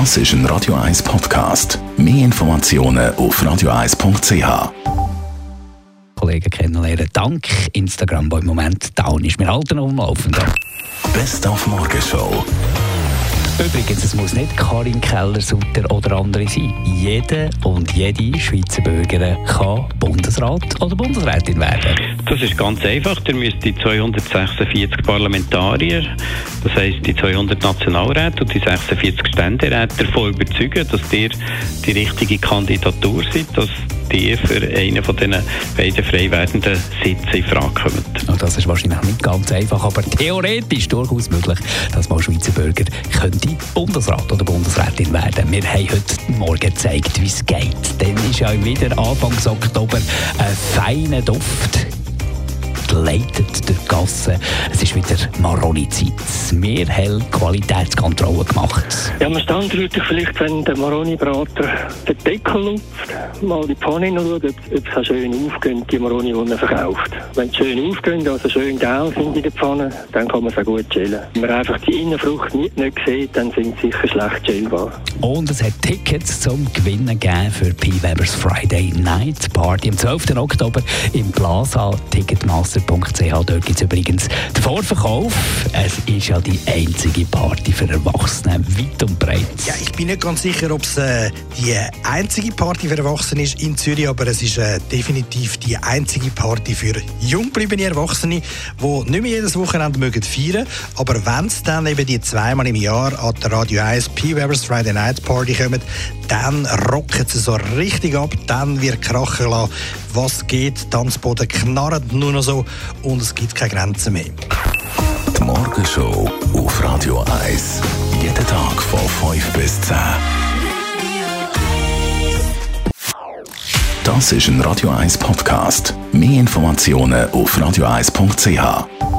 Das ist ein Radio 1 Podcast. Mehr Informationen auf radio1.ch. Kollegen kennenlernen. Dank Instagram, wo im Moment down ist. Wir halten auf dem Laufenden. Best auf Morgenshow. Übrigens, es muss nicht Karin Keller-Sutter oder andere sein. Jede und jede Schweizer Bürgerin kann Bundesrat oder Bundesrätin werden. Das ist ganz einfach. Ihr müsst die 246 Parlamentarier, das heisst die 200 Nationalräte und die 46 Ständeräte davon überzeugen, dass ihr die richtige Kandidatur seid, dass die für einen von diesen beiden frei werdenden Sitzen in Frage kommen. Und das ist wahrscheinlich nicht ganz einfach, aber theoretisch durchaus möglich, dass man Schweizer Bürger könnte Bundesrat oder Bundesrätin werden. Wir haben heute Morgen gezeigt, wie es geht. Dann ist ja wieder Anfang Oktober ein feiner Duft geleitet Gassen. Es ist wieder Maroni-Zeit. Wir haben Qualitätskontrolle gemacht. Ja, man standardlich vielleicht, wenn der Maroni-Brater den Deckel lupft, mal die Pfanne schaut, ob, es schön aufgeht, die Maroni, die er verkauft. Wenn sie schön aufgehen, also schön geil sind in der Pfanne, dann kann man sie gut chillen. Wenn man einfach die Innenfrucht nicht, nicht sieht, dann sind sie sicher schlecht chillbar. Und es hat Tickets zum Gewinnen gegeben für P. Webers Friday Night Party am 12. Oktober im Plaza Ticketmaster www.ch. Dort gibt es übrigens den Vorverkauf. Es ist ja die einzige Party für Erwachsene, weit und breit. Ja, ich bin nicht ganz sicher, ob es äh, die einzige Party für Erwachsene ist in Zürich, aber es ist äh, definitiv die einzige Party für junggebliebene Erwachsene, die nicht mehr jedes Wochenende mögen feiern aber wenn es dann eben die zweimal im Jahr an der Radio 1 P. Webers Friday Night Party kommen, dann rocken sie so richtig ab, dann wird krachen lassen, was geht, Tanzboden knarrt nur noch so und es gibt keine Grenzen mehr. Die Morgenshow auf Radio 1. Jeden Tag von 5 bis 10. Das ist ein Radio 1 Podcast. Mehr Informationen auf radio1.ch.